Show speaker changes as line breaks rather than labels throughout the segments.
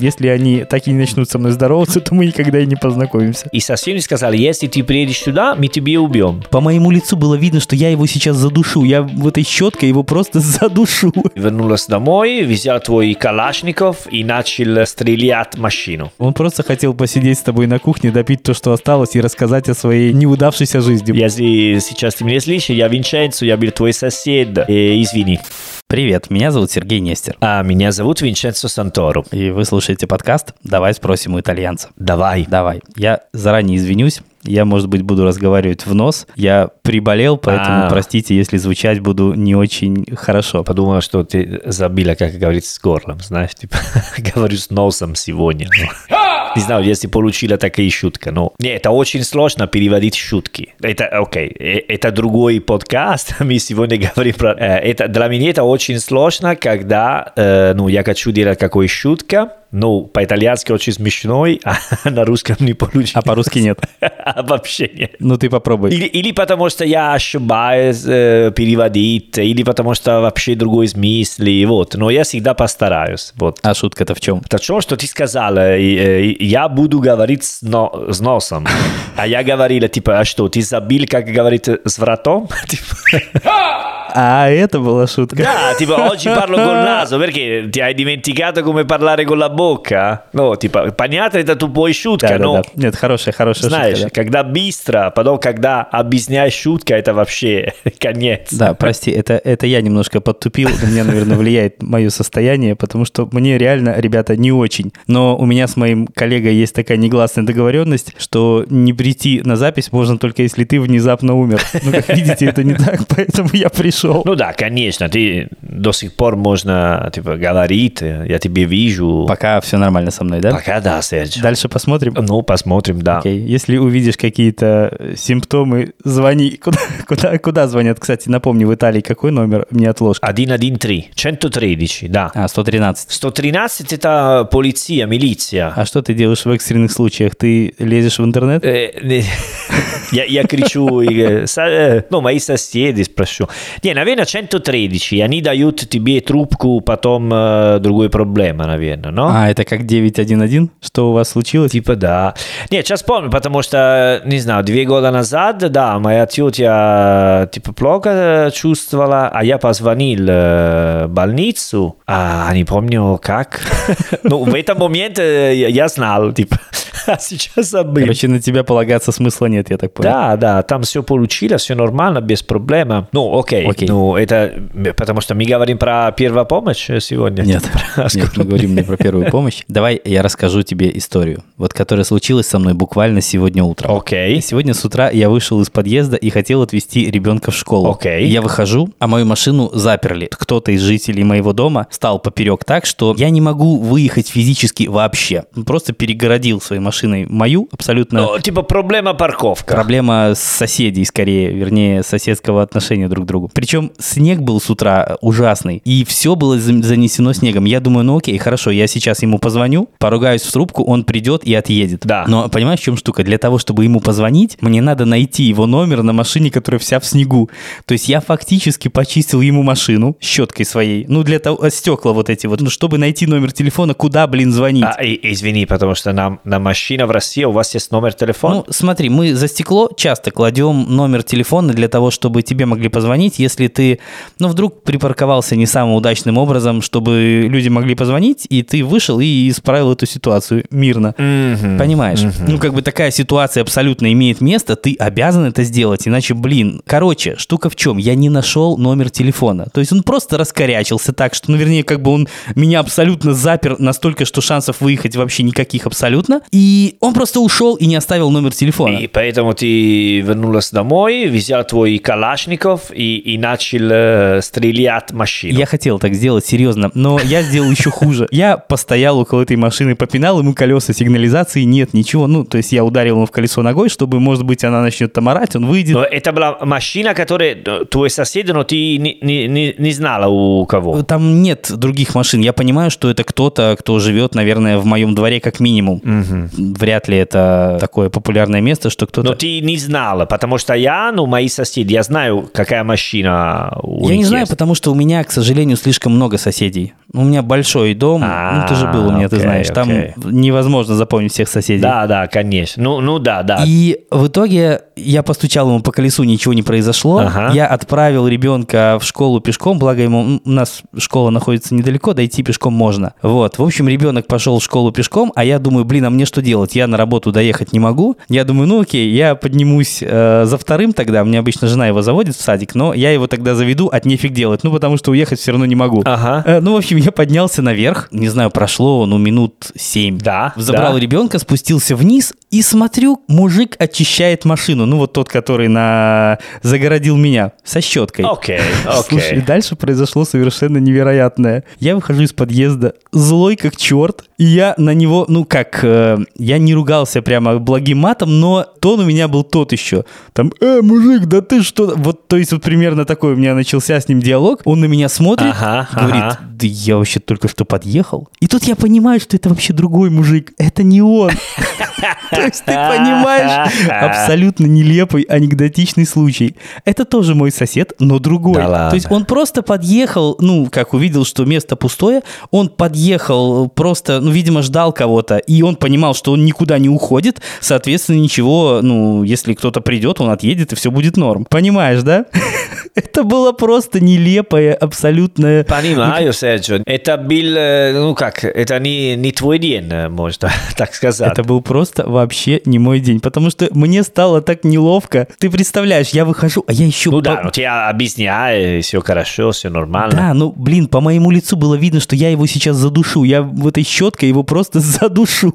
Если они так и не начнут со мной здороваться, то мы никогда и не познакомимся.
И совсем не сказали, если ты приедешь сюда, мы тебе убьем.
По моему лицу было видно, что я его сейчас задушу. Я в этой щеткой его просто задушу.
Вернулась домой, взял твой калашников и начал стрелять в машину.
Он просто хотел посидеть с тобой на кухне, допить то, что осталось, и рассказать о своей неудавшейся жизни.
Если сейчас ты меня слышишь, я Винченцо, я был твой сосед. Э, извини.
Привет, меня зовут Сергей Нестер.
А меня зовут Винченцо Санторо.
И вы слушаете подкаст «Давай спросим у итальянца».
Давай.
Давай. Я заранее извинюсь. Я, может быть, буду разговаривать в нос. Я приболел, поэтому
А.
простите, если звучать буду не очень хорошо.
Подумала, что ты забила, как говорится, с горлом, знаешь, типа, говорю с носом сегодня. ну. Не знаю, если получила такая шутка, но... Не, это очень сложно переводить шутки. Это, окей, э, это другой подкаст, мы сегодня говорим про... э, Это, для меня это очень сложно, когда, э, ну, я хочу делать какой шутка, ну, по-итальянски очень смешной, а на русском не получится.
А по-русски нет.
А Вообще нет.
Ну ты попробуй.
Или, или потому что я ошибаюсь э, переводить, или потому что вообще другой смысл, и вот. Но я всегда постараюсь, вот.
А шутка-то в чем?
Это то, что ты сказал, э, я буду говорить с, но- с носом. А я говорила, типа, а что, ты забил, как говорит, с вратом? Типа,
А это была шутка.
Да, tipo oggi parlo col naso perché ti hai dimenticato come parlare con la bocca? Ну, типа, понятно, это тупой шутка,
Да, да,
но
да. Нет, хорошая, хорошая
знаешь,
шутка. да.
когда быстро, потом когда объясняешь шутка, это вообще конец.
Да, прости, это, это я немножко подтупил, на меня, наверное, влияет мое состояние, потому что мне реально, ребята, не очень. Но у меня с моим коллегой есть такая негласная договоренность, что не прийти на запись можно только если ты внезапно умер. Ну, как видите, это не так, поэтому я пришел.
Ну да, конечно, ты до сих пор можно, типа, говорить, я тебе вижу.
Пока все нормально со мной, да?
Пока да, Серж.
Дальше посмотрим.
Ну, посмотрим, да.
Окей. Если увидишь какие-то симптомы, звони. Куда, куда, куда звонят? Кстати, напомни, в Италии какой номер? Мне отложка.
113, 113, да.
А, 113.
113 это полиция, милиция.
А что ты делаешь в экстренных случаях? Ты лезешь в интернет?
Не- Я, кричу, ну, мои соседи спрошу. Не, наверное, 113, они дают тебе трубку, потом э, другой проблема, наверное, но?
А, это как 911? Что у вас случилось?
Типа да. Нет, сейчас помню, потому что, не знаю, две года назад, да, моя тетя типа плохо чувствовала, а я позвонил в больницу, а не помню как. Ну, в этом моменте я знал, типа, а сейчас забыл.
Короче, на тебя полагаться смысла нет, я так понял.
Да, да, там все получилось, все нормально, без проблем. Ну, окей.
Окей.
Ну, это потому что мы говорим про первую помощь сегодня.
Нет,
Про
нет, мы говорим не про первую помощь. Давай я расскажу тебе историю, вот которая случилась со мной буквально сегодня утром.
Окей.
Сегодня с утра я вышел из подъезда и хотел отвезти ребенка в школу.
Окей.
Я выхожу, а мою машину заперли. Кто-то из жителей моего дома стал поперек так, что я не могу выехать физически вообще. Просто перегородил своей машиной мою абсолютно.
Ну, типа проблема парковка.
Проблема соседей, скорее, вернее, соседского отношения друг к другу. Причем снег был с утра ужасный, и все было за- занесено снегом. Я думаю, ну окей, хорошо, я сейчас ему позвоню, поругаюсь в трубку, он придет и отъедет.
Да.
Но понимаешь, в чем штука? Для того, чтобы ему позвонить, мне надо найти его номер на машине, которая вся в снегу. То есть я фактически почистил ему машину щеткой своей, ну для того, стекла вот эти вот, ну чтобы найти номер телефона, куда, блин, звонить.
А, и- извини, потому что на, на машине в России у вас есть номер телефона?
Ну, смотри, мы за стекло часто кладем номер телефона для того, чтобы тебе могли позвонить, если ты, ну, вдруг припарковался не самым удачным образом, чтобы люди могли позвонить, и ты вышел и исправил эту ситуацию мирно.
Мгм.
Понимаешь? Ну, как бы такая ситуация абсолютно имеет место, ты обязан это сделать, иначе, блин. Короче, штука в чем? Я не нашел номер телефона. То есть он просто раскорячился так, что, ну, вернее, как бы он меня абсолютно запер настолько, что шансов выехать вообще никаких абсолютно. И он просто ушел и не оставил номер телефона.
И поэтому ты вернулась домой, взял твой калашников и, и начал э, стрелять машину.
Я хотел так сделать, серьезно, но я сделал еще хуже. Я постоял около этой машины, попинал ему колеса сигнализации, нет, ничего. Ну, то есть я ударил ему в колесо ногой, чтобы, может быть, она начнет там орать, он выйдет.
Но это была машина, которая э, твой сосед, но ты не, не, не, не знала у кого.
Там нет других машин. Я понимаю, что это кто-то, кто живет, наверное, в моем дворе как минимум. Вряд ли это такое популярное место, что кто-то...
Но ты не знала, потому что я, ну, мои соседи, я знаю, какая машина у
Я не знаю,
есть.
потому что у меня, к сожалению, слишком много соседей. У меня большой дом, ну ты же был у меня, ты
окей,
знаешь, там
окей.
невозможно запомнить всех соседей.
Да, да, конечно. Ну, ну да, да.
И в итоге я постучал ему по колесу, ничего не произошло.
Ага.
Я отправил ребенка в школу пешком, благо ему у нас школа находится недалеко, дойти пешком можно. Вот, в общем, ребенок пошел в школу пешком, а я думаю, блин, а мне что делать? Я на работу доехать не могу. Я думаю, ну окей, я поднимусь э, за вторым тогда. Мне обычно жена его заводит в садик, но я его тогда заведу, от нефиг делать. Ну, потому что уехать все равно не могу.
Ага.
Э, Ну, в общем, я поднялся наверх. Не знаю, прошло, ну, минут семь.
Да,
Забрал
да.
ребенка, спустился вниз и смотрю, мужик очищает машину. Ну, вот тот, который на... загородил меня со щеткой.
Окей,
Слушай, и
окей.
дальше произошло совершенно невероятное. Я выхожу из подъезда, злой как черт, и я на него, ну как, э, я не ругался прямо благим матом, но тон у меня был тот еще. Там, э, мужик, да ты что? Вот, то есть вот примерно такой у меня начался с ним диалог. Он на меня смотрит,
Ага,
говорит,
ага.
да я вообще только что подъехал. И тут я понимаю, что это вообще другой мужик, это не он. То есть ты понимаешь, абсолютно нелепый анекдотичный случай. Это тоже мой сосед, но другой. То есть он просто подъехал, ну, как увидел, что место пустое, он подъехал просто, ну, видимо, ждал кого-то, и он понимал, что он никуда не уходит, соответственно, ничего, ну, если кто-то придет, он отъедет, и все будет норм. Понимаешь, да? Это было просто нелепое, абсолютное...
Понимаю, Серджо. Это был, э, ну как, это не, не твой день, э, можно так сказать.
Это был просто вообще не мой день, потому что мне стало так неловко. Ты представляешь, я выхожу, а я еще...
Ну
по-
да, ну тебя объясняю, все хорошо, все нормально.
Да, ну, блин, по моему лицу было видно, что я его сейчас задушу. Я в этой щеткой его просто задушу.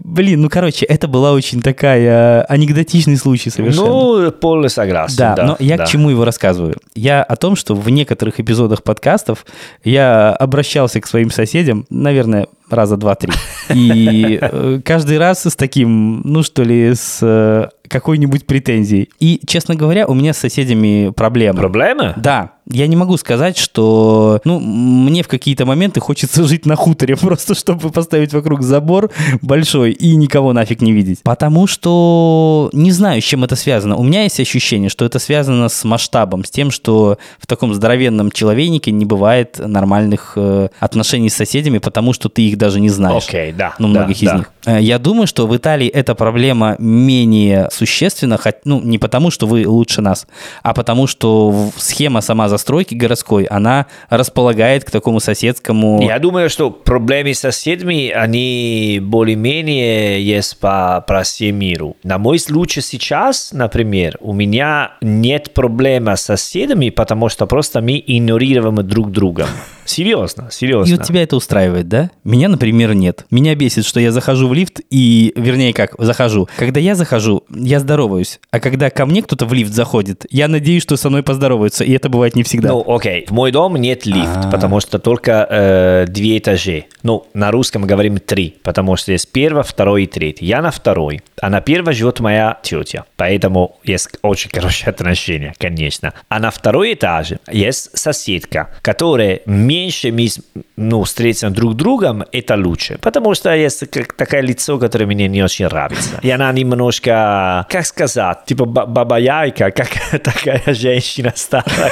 Блин, ну, короче, это была очень такая э, анекдотичный случай совершенно.
Ну, полный согласен.
Да,
Да,
но я
да.
к чему его рассказываю? Я о том, что в некоторых эпизодах подкастов я обращался к своим соседям, наверное, раза два-три. И э, каждый раз с таким, ну что ли, с э, какой-нибудь претензией. И, честно говоря, у меня с соседями проблемы.
Проблема?
Да, я не могу сказать, что ну, мне в какие-то моменты хочется жить на хуторе, просто чтобы поставить вокруг забор большой и никого нафиг не видеть. Потому что не знаю, с чем это связано. У меня есть ощущение, что это связано с масштабом, с тем, что в таком здоровенном человейнике не бывает нормальных э, отношений с соседями, потому что ты их даже не знаешь.
Окей, да.
Ну,
да,
многих из
да.
них. Э, Я думаю, что в Италии эта проблема менее существенна, хоть- ну, не потому, что вы лучше нас, а потому, что схема сама застройки городской, она располагает к такому соседскому...
Я думаю, что проблемы с соседями, они более-менее есть по, по всему миру. На мой случай сейчас, например, у меня нет проблемы с соседями, потому что просто мы игнорируем друг друга. Серьезно, серьезно.
И вот тебя это устраивает, да? Меня, например, нет. Меня бесит, что я захожу в лифт и, вернее, как, захожу. Когда я захожу, я здороваюсь. А когда ко мне кто-то в лифт заходит, я надеюсь, что со мной поздороваются. И это бывает не всегда.
Ну, окей. В мой дом нет лифт,
А.
потому что только э, две этажи. Ну, на русском мы говорим три, потому что есть первый, второй и третий. Я на второй, а на первой живет моя тетя. Поэтому есть очень хорошие отношения, конечно. А на второй этаже есть соседка, которая меньше мы с- ну, встретим друг другом, это лучше. Потому что есть как- такое лицо, которое мне не очень нравится. И она немножко, как сказать, типа ба- баба-яйка, как такая женщина старая.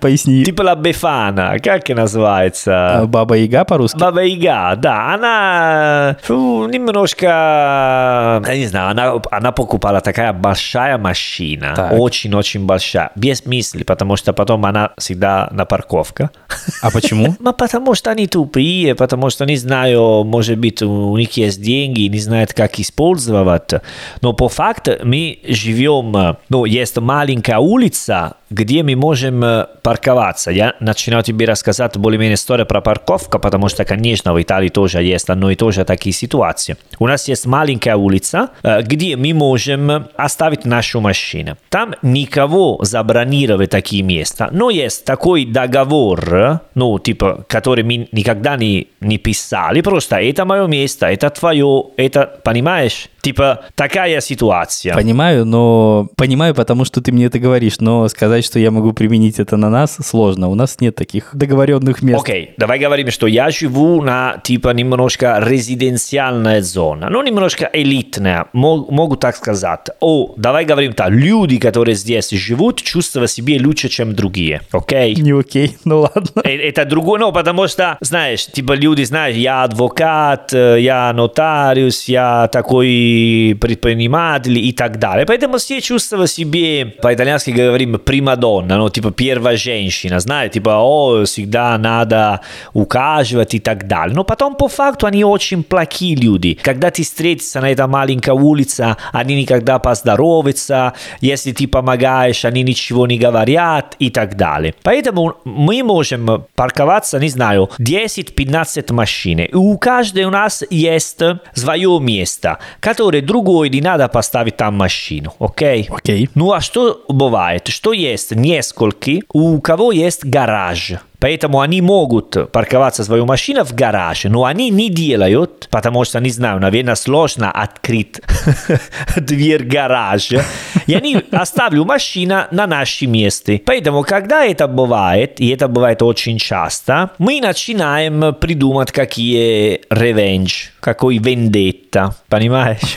Поясни.
Типа la Befana, как и называется?
Баба Яга по-русски?
Баба Яга, да, она фу, немножко, я не знаю, она, она покупала такая большая машина,
Так.
очень-очень большая, без мысли, потому что потом она всегда на парковке.
А почему?
Ну, потому что они тупые, потому что не знаю, может быть, у них есть деньги, не знают, как использовать. Но по факту мы живем, ну, есть маленькая улица, где мы можем э, парковаться. Я начинаю тебе рассказать более-менее историю про парковку, потому что, конечно, в Италии тоже есть одно и то же такие ситуации. У нас есть маленькая улица, э, где мы можем оставить нашу машину. Там никого забронировать такие места, но есть такой договор, ну, типа, который мы никогда не, не писали, просто это мое место, это твое, это, понимаешь? Типа, такая ситуация.
Понимаю, но... Понимаю, потому что ты мне это говоришь, но сказать, что я могу применить это на нас, сложно. У нас нет таких договоренных мест.
Окей, okay, давай говорим, что я живу на, типа, немножко резиденциальная зона. Ну, немножко элитная, могу так сказать. О, давай говорим так, люди, которые здесь живут, чувствуют себя лучше, чем другие. Окей? Okay?
Не окей, ну ладно.
Это другое, ну, потому что, знаешь, типа, люди, знаешь, я адвокат, я нотариус, я такой предприниматель и так далее. Поэтому все чувствовали себе, по-итальянски говорим, примадонна, ну, типа, первая женщина, знаешь, типа, о, всегда надо ухаживать и так далее. Но потом, по факту, они очень плохие люди. Когда ты встретишься на этой маленькой улице, они никогда поздороваются, если ты помогаешь, они ничего не говорят и так далее. Поэтому мы можем парковаться, не знаю, 10-15 машин. И у каждой у нас есть свое место, которое другой не надо поставить там машину, окей?
Okay? Окей. Okay.
Ну а что бывает? Что есть несколько, у кого есть гараж? Поэтому они могут парковаться свою машину в гараже, но они не делают, потому что, не знаю, наверное, сложно открыть дверь гаража. И они оставили машину на нашем месте. Поэтому, когда это бывает, и это бывает очень часто, мы начинаем придумать какие revenge, какой вендетта, понимаешь?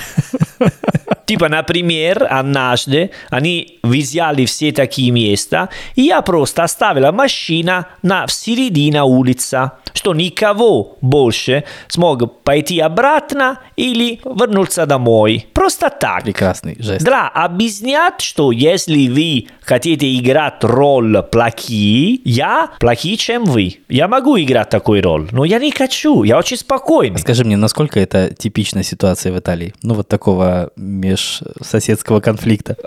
Типа, например, однажды они взяли все такие места, и я просто оставила машина на в середине улицы, что никого больше смог пойти обратно или вернуться домой. Просто так.
Прекрасный жест.
Да, объяснять, что если вы хотите играть роль плохие, я плохие, чем вы. Я могу играть такой роль, но я не хочу, я очень спокойный.
Скажи мне, насколько это типичная ситуация в Италии? Ну, вот такого межсоседского конфликта.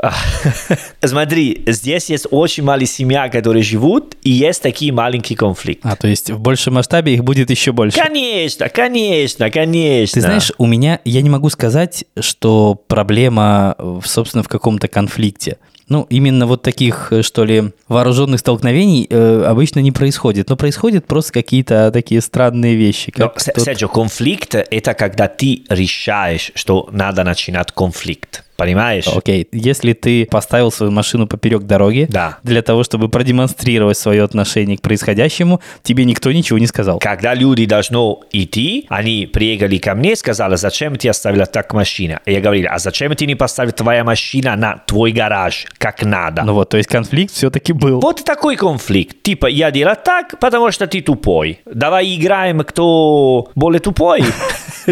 Смотри, здесь есть очень маленькая семья, которые живут, и есть такие маленькие конфликты.
А, то есть в большем масштабе их будет еще больше?
Конечно, конечно, конечно.
Ты знаешь, у меня, я не могу сказать, что проблема, собственно, в каком-то конфликте. Ну, именно вот таких, что ли, вооруженных столкновений э, обычно не происходит. Но происходят просто какие-то такие странные вещи.
Как Но, тот... Серджио, конфликт – это когда ты решаешь, что надо начинать конфликт. Понимаешь?
Окей, okay. если ты поставил свою машину поперек дороги
да.
для того, чтобы продемонстрировать свое отношение к происходящему, тебе никто ничего не сказал.
Когда люди должны идти, они приехали ко мне и сказали, зачем ты оставила так машину? И я говорил, а зачем ты не поставил твоя машина на твой гараж, как надо?
Ну вот, то есть конфликт все-таки был.
Вот такой конфликт. Типа, я делаю так, потому что ты тупой. Давай играем, кто более тупой.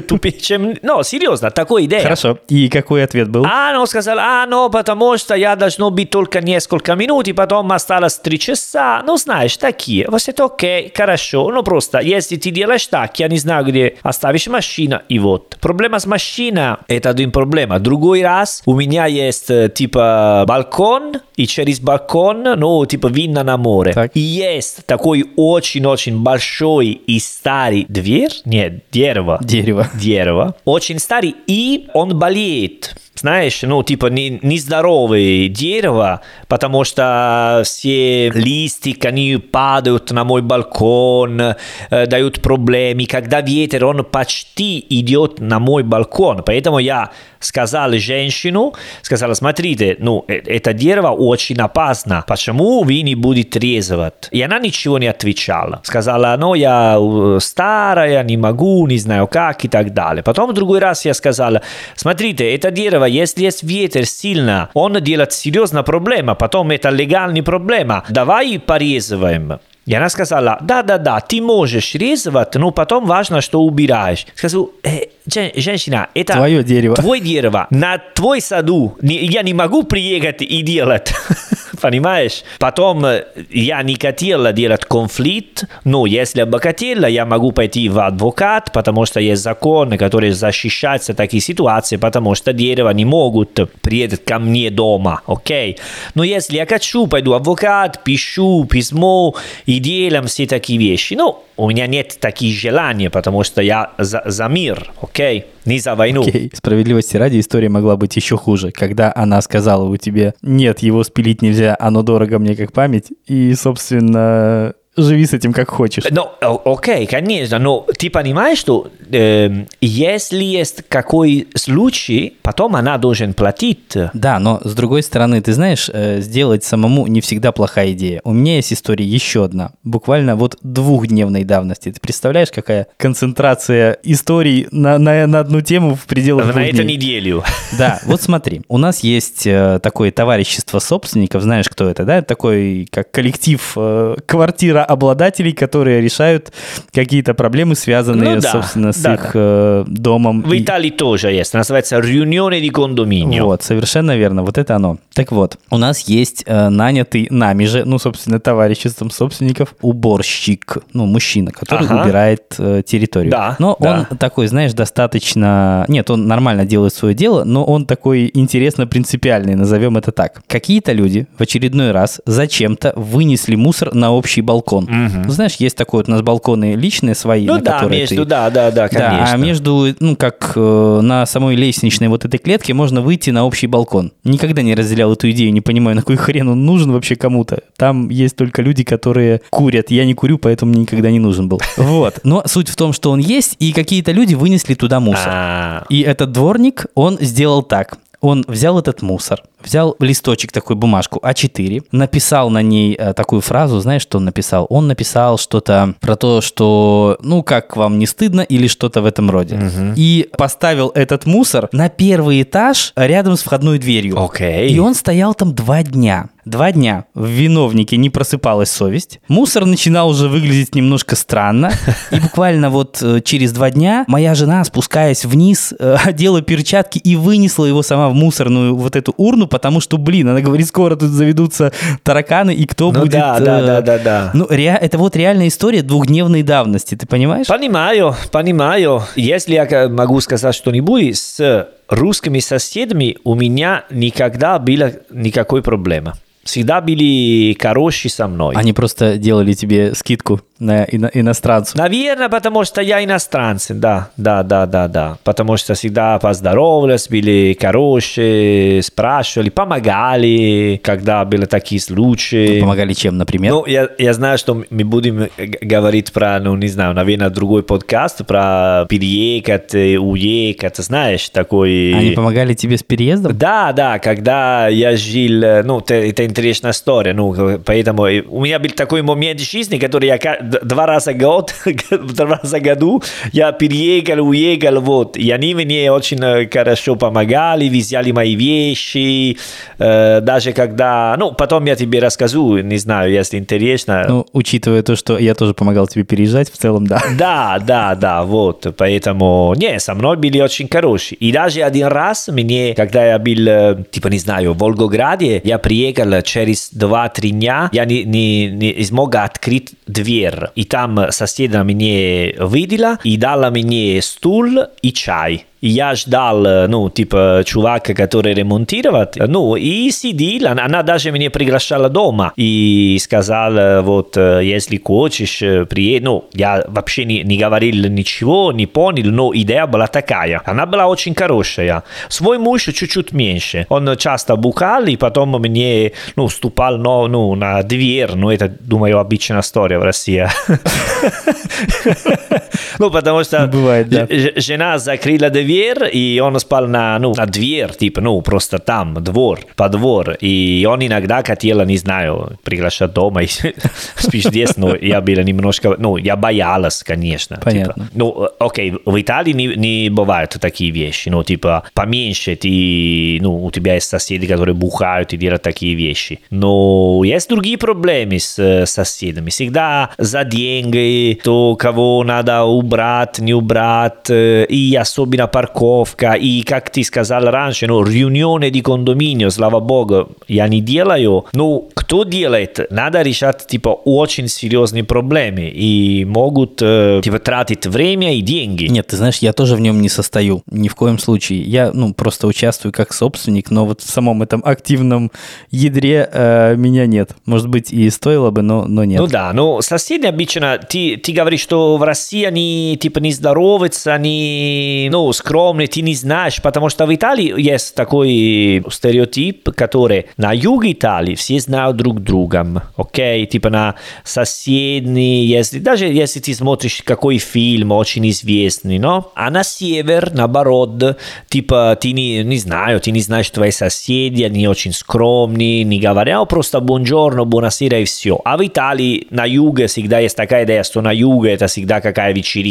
Тупее, чем... Ну, серьезно, такой идея.
Хорошо. И какой ответ был?
А, ну, сказал, а, ну, потому что я должно быть только несколько минут, и потом осталось три часа. Ну, знаешь, такие. Вот это окей, хорошо. Ну, просто, если ты делаешь так, я не знаю, где оставишь машину, и вот. Проблема с машиной – это один проблема. Другой раз у меня есть, типа, балкон, и через балкон, ну, типа, видно на море. Так. И есть такой очень-очень большой и старый дверь, нет, дерево.
Дерево.
Дерево. Очень старый, и он болеет знаешь, ну, типа, не, нездоровое дерево, потому что все листики, они падают на мой балкон, э, дают проблемы. Когда ветер, он почти идет на мой балкон. Поэтому я сказал женщину, сказал, смотрите, ну, это дерево очень опасно, почему вы не будете резать? И она ничего не отвечала. Сказала, ну, я старая, не могу, не знаю как и так далее. Потом в другой раз я сказала, смотрите, это дерево, если есть ветер сильно, он делает серьезная проблема, потом это легальный проблема. Давай порезываем. И она сказала, да-да-да, ты можешь резать, но потом важно, что убираешь. Сказал, э, женщина, это
твое дерево.
Твой дерево. На твой саду я не могу приехать и делать. Понимаешь? Потом я не хотела делать конфликт, но если бы хотела, я могу пойти в адвокат, потому что есть закон, который защищается такие ситуации, потому что дерево не могут приехать ко мне дома, окей? Но если я хочу, пойду в адвокат, пишу письмо и делаем все такие вещи. Ну, у меня нет таких желаний, потому что я за, за мир, окей? Okay? Не за войну.
Okay. Справедливости ради, история могла быть еще хуже. Когда она сказала у тебя, нет, его спилить нельзя, оно дорого мне как память, и, собственно, живи с этим как хочешь.
Ну, окей, конечно, но ты понимаешь, что эм, если есть какой случай, потом она должен платить.
Да, но с другой стороны, ты знаешь, э, сделать самому не всегда плохая идея. У меня есть история еще одна, буквально вот двухдневной давности. Ты представляешь, какая концентрация историй на, на, на одну тему в пределах
На эту неделю.
Да, вот смотри, у нас есть э, такое товарищество собственников, знаешь, кто это, да? Это такой, как коллектив э, квартира обладателей, которые решают какие-то проблемы, связанные,
Ну да,
собственно, с
да,
их
да.
э, домом.
В Италии тоже есть, называется riunione di condominio.
Вот, совершенно верно, вот это оно. Так вот, у нас есть э, нанятый нами же, ну, собственно, товариществом собственников, уборщик, ну, мужчина, который
Ага.
убирает э, территорию.
Да,
Но
да.
он такой, знаешь, достаточно... Нет, он нормально делает свое дело, но он такой интересно принципиальный, назовем это так. Какие-то люди в очередной раз зачем-то вынесли мусор на общий балкон. Ну, Знаешь, есть такой вот у нас балконы личные свои,
Ну
на
да,
которые
между,
ты...
да, да, да, конечно.
Да, а между, ну, как э, на самой лестничной вот этой клетке можно выйти на общий балкон. Никогда не разделял эту идею, не понимаю, на какой хрен он нужен вообще кому-то. Там есть только люди, которые курят. Я не курю, поэтому мне никогда не нужен был. Вот. Но суть в том, что он есть, и какие-то люди вынесли туда мусор.
А,
И этот дворник, он сделал так. Он взял этот мусор, взял листочек, такой бумажку А4, написал на ней э, такую фразу, знаешь, что он написал? Он написал что-то про то, что, ну, как вам не стыдно или что-то в этом роде. И поставил этот мусор на первый этаж рядом с входной дверью.
Окей.
И он стоял там два дня. Два дня в виновнике не просыпалась совесть. Мусор начинал уже выглядеть немножко странно. И буквально вот э, через два дня моя жена, спускаясь вниз, э, одела перчатки и вынесла его сама в мусорную вот эту урну, потому что, блин, она говорит, скоро тут заведутся тараканы, и кто
Ну
будет...
да, да,
э,
да, да, да.
Ну, ре- это вот реальная история двухдневной давности, ты понимаешь?
Понимаю, понимаю. Если я могу сказать что-нибудь, с русскими соседями у меня никогда было никакой проблемы. Всегда были хорошие со мной.
Они просто делали тебе скидку ино- иностранцу.
Наверное, потому что я иностранец, да, да, да, да, да. Потому что всегда поздоровались, были хорошие, спрашивали, помогали, когда были такие случаи.
Помогали чем, например?
Ну, я, я знаю, что мы будем говорить про, ну, не знаю, наверное, другой подкаст, про переехать, э, уехать, знаешь, такой...
Они помогали тебе с переездом?
Да, да, когда я жил, э, ну, это, это интересная история, ну, поэтому э, у меня был такой момент в жизни, который я два раза год, два раза году я переехал, уехал, вот, и они мне очень э, хорошо помогали, взяли мои вещи, э, даже когда, ну, потом я тебе расскажу, не знаю, если интересно.
Ну, учитывая то, что я тоже помогал тебе переезжать, в целом, да.
Да, да, да, вот, поэтому, не, со мной были очень хорошие. И даже один раз мне, когда я был, э, типа, не знаю, в Волгограде, я приехал через 2-3 дня, я не, не, не смог открыть дверь. И там соседа мне видела и дала мне стул и чай. И я ждал, э, ну, типа, чувака, который ремонтировал, ну, и сидел, она даже меня приглашала дома и сказала, вот, э, если хочешь, э, приедь, ну, я вообще не, не говорил ничего, не понял, но идея была такая. Она была очень хорошая. Свой муж чуть-чуть меньше. Он часто бухал, и потом мне, ну, ступал, ну, ну, на дверь, ну, это, думаю, обычная история в России. Ну, потому что
Бывает, да.
жена закрыла дверь, и он спал на, ну, на дверь, типа, ну, просто там, двор, по двор. И он иногда хотел, не знаю, приглашать дома, и спишь здесь, но я был немножко, ну, я боялась, конечно.
Понятно.
Типа. Ну, окей, в Италии не, не бывают такие вещи, ну, типа, поменьше ты, ну, у тебя есть соседи, которые бухают и делают такие вещи. Но есть другие проблемы с э, соседями. Всегда за деньги, то, кого надо убрать, не убрать, и особенно парковка, и, как ты сказал раньше, ну, реunione di condominio, слава богу, я не делаю. Ну, кто делает? Надо решать, типа, очень серьезные проблемы, и могут, э, типа, тратить время и деньги.
Нет, ты знаешь, я тоже в нем не состою. Ни в коем случае. Я, ну, просто участвую как собственник, но вот в самом этом активном ядре э, меня нет. Может быть, и стоило бы, но, но нет.
Ну да, ну соседи обычно, ты, ты говоришь, что в России они они типа не здороваются, они, ну, скромные, ты не знаешь, потому что в Италии есть такой стереотип, который на юге Италии все знают друг друга, окей, типа на соседние, если, даже если ты смотришь какой фильм очень известный, но, а на север, наоборот, типа ты не, не знаю, ты не знаешь твои соседи, они очень скромные, не говорят просто buongiorno, buonasera и все. А в Италии на юге всегда есть такая идея, что на юге это всегда какая вечеринка,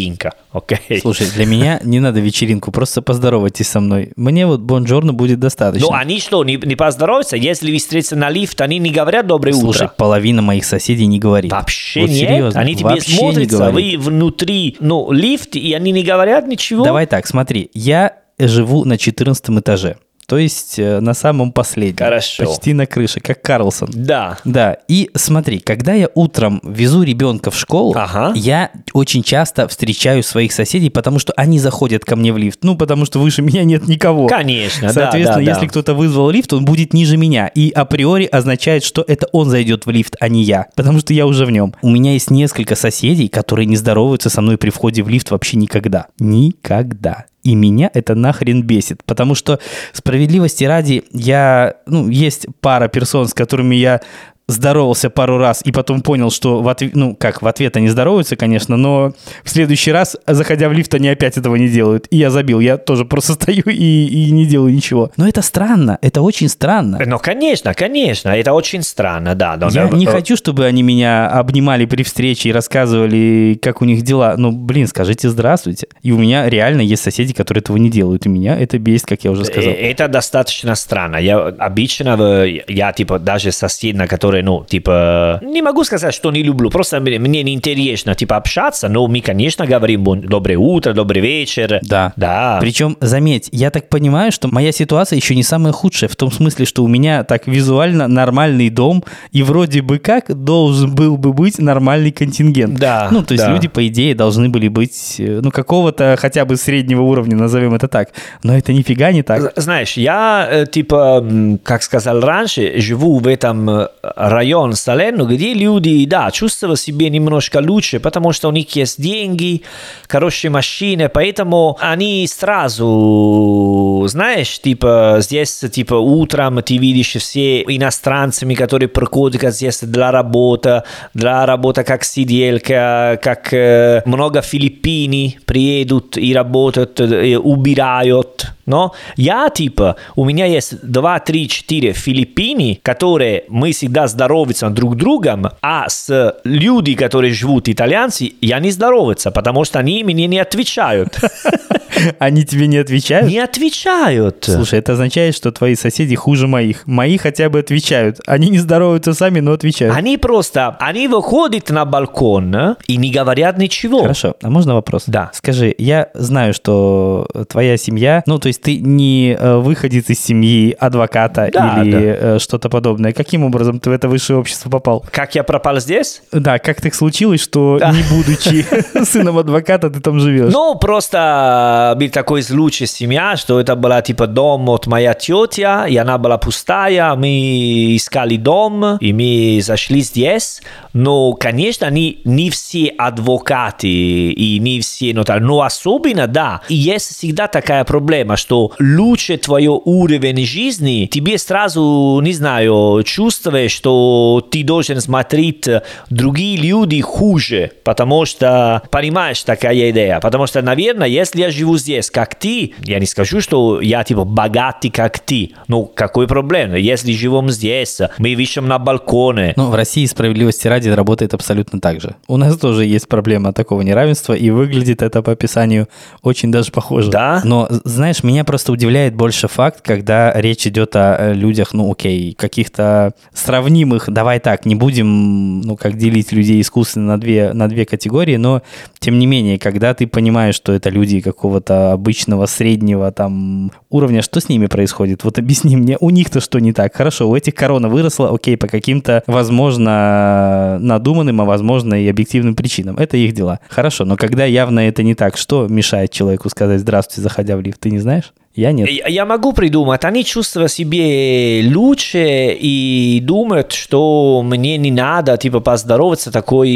окей?
Слушай, для меня не надо вечеринку, просто поздоровайтесь со мной. Мне вот бонжорно будет достаточно.
Ну, они что, не, не поздороваются? Если вы встретитесь на лифт, они не говорят «доброе
Слушай,
утро»?
половина моих соседей не говорит.
Вообще
Вот
нет.
серьезно,
Они тебе смотрятся,
говорит.
вы внутри, ну, лифт, и они не говорят ничего?
Давай так, смотри, я живу на 14 этаже, то есть э, на самом последнем.
Хорошо.
Почти на крыше, как Карлсон.
Да.
Да, и смотри, когда я утром везу ребенка в школу,
Ага.
я очень часто встречаю своих соседей, потому что они заходят ко мне в лифт. Ну, потому что выше меня нет никого.
Конечно, да,
Соответственно,
да,
если
да.
кто-то вызвал лифт, он будет ниже меня. И априори означает, что это он зайдет в лифт, а не я. Потому что я уже в нем. У меня есть несколько соседей, которые не здороваются со мной при входе в лифт вообще никогда. Никогда. И меня это нахрен бесит. Потому что, справедливости ради, я... Ну, есть пара персон, с которыми я здоровался пару раз и потом понял, что в ответ, ну, как, в ответ они здороваются, конечно, но в следующий раз, заходя в лифт, они опять этого не делают. И я забил, я тоже просто стою и, и не делаю ничего. Но это странно, это очень странно.
Ну, конечно, конечно, это очень странно, да. но-
Я
но-
не хочу, чтобы они меня обнимали при встрече и рассказывали, как у них дела. Ну, блин, скажите здравствуйте. И у меня реально есть соседи, которые этого не делают. И меня это бесит, как я уже сказал.
Э, Это достаточно странно. Я обычно, в- я, типа, даже сосед, на который, ну, типа, не могу сказать, что не люблю, просто мне, мне не интересно, типа, общаться, но мы, конечно, говорим «Бон- доброе утро, добрый вечер.
Да.
Да.
Причем, заметь, я так понимаю, что моя ситуация еще не самая худшая, в том смысле, что у меня так визуально нормальный дом, и вроде бы как должен был бы быть нормальный контингент.
Да,
Ну, то есть
да.
люди, по идее, должны были быть, э, ну, какого-то хотя бы среднего уровня, назовем это так. Но это нифига не так.
Знаешь, я, э, типа, как сказал раньше, живу в этом районе Салерно, где люди, да, чувствуют себя немножко лучше, потому что у них есть деньги, хорошие машины, поэтому они сразу, знаешь, типа, здесь, типа, утром ты видишь все иностранцами, которые приходят здесь для работы, для работы как сиделка, как много филиппини приедут и работают, э, убирают, но я, типа, у меня есть 2, 3, 4 филиппини, которые мы всегда здороваемся друг другом, а с люди, которые живут итальянцы, я не здороваться, потому что они мне не отвечают.
Они тебе не отвечают?
Не отвечают.
Слушай, это означает, что твои соседи хуже моих. Мои хотя бы отвечают. Они не здороваются сами, но отвечают.
Они просто, они выходят на балкон э, и не говорят ничего.
Хорошо, а можно вопрос?
Да.
Скажи, я знаю, что твоя семья, ну, то есть ты не э, выходец из семьи адвоката
Да,
или
да.
э, что-то подобное. Каким образом ты в это высшее общество попал?
Как я пропал здесь?
Да, как так случилось, что
Да.
не будучи сыном адвоката, ты там живешь?
Ну, просто был такой случай семья, что это была типа дом от моя тетя, и она была пустая, мы искали дом, и мы зашли здесь. Но, конечно, не, не все адвокаты и не все нотари, но особенно, да. И есть всегда такая проблема, что лучше твой уровень жизни, тебе сразу, не знаю, чувствуешь, что ты должен смотреть другие люди хуже, потому что, понимаешь, такая идея. Потому что, наверное, если я живу здесь, как ты, я не скажу, что я типа богатый, как ты. Ну, какой проблема? Если живем здесь, мы видим на балконе.
Ну, в России справедливости ради работает абсолютно так же. У нас тоже есть проблема такого неравенства, и выглядит это по описанию очень даже похоже.
Да?
Но, знаешь, меня просто удивляет больше факт, когда речь идет о э, людях, ну, окей, каких-то сравнимых, давай так, не будем, ну, как делить людей искусственно на две, на две категории, но, тем не менее, когда ты понимаешь, что это люди какого-то обычного, среднего там уровня, что с ними происходит? Вот объясни мне, у них-то что не так? Хорошо, у этих корона выросла, окей, по каким-то, возможно, надуманным, а возможно и объективным причинам. Это их дела. Хорошо, но когда явно это не так, что мешает человеку сказать «здравствуйте», заходя в лифт, ты не знаешь? Yes Я нет.
Я, могу придумать, они чувствуют себе лучше и думают, что мне не надо, типа, поздороваться такой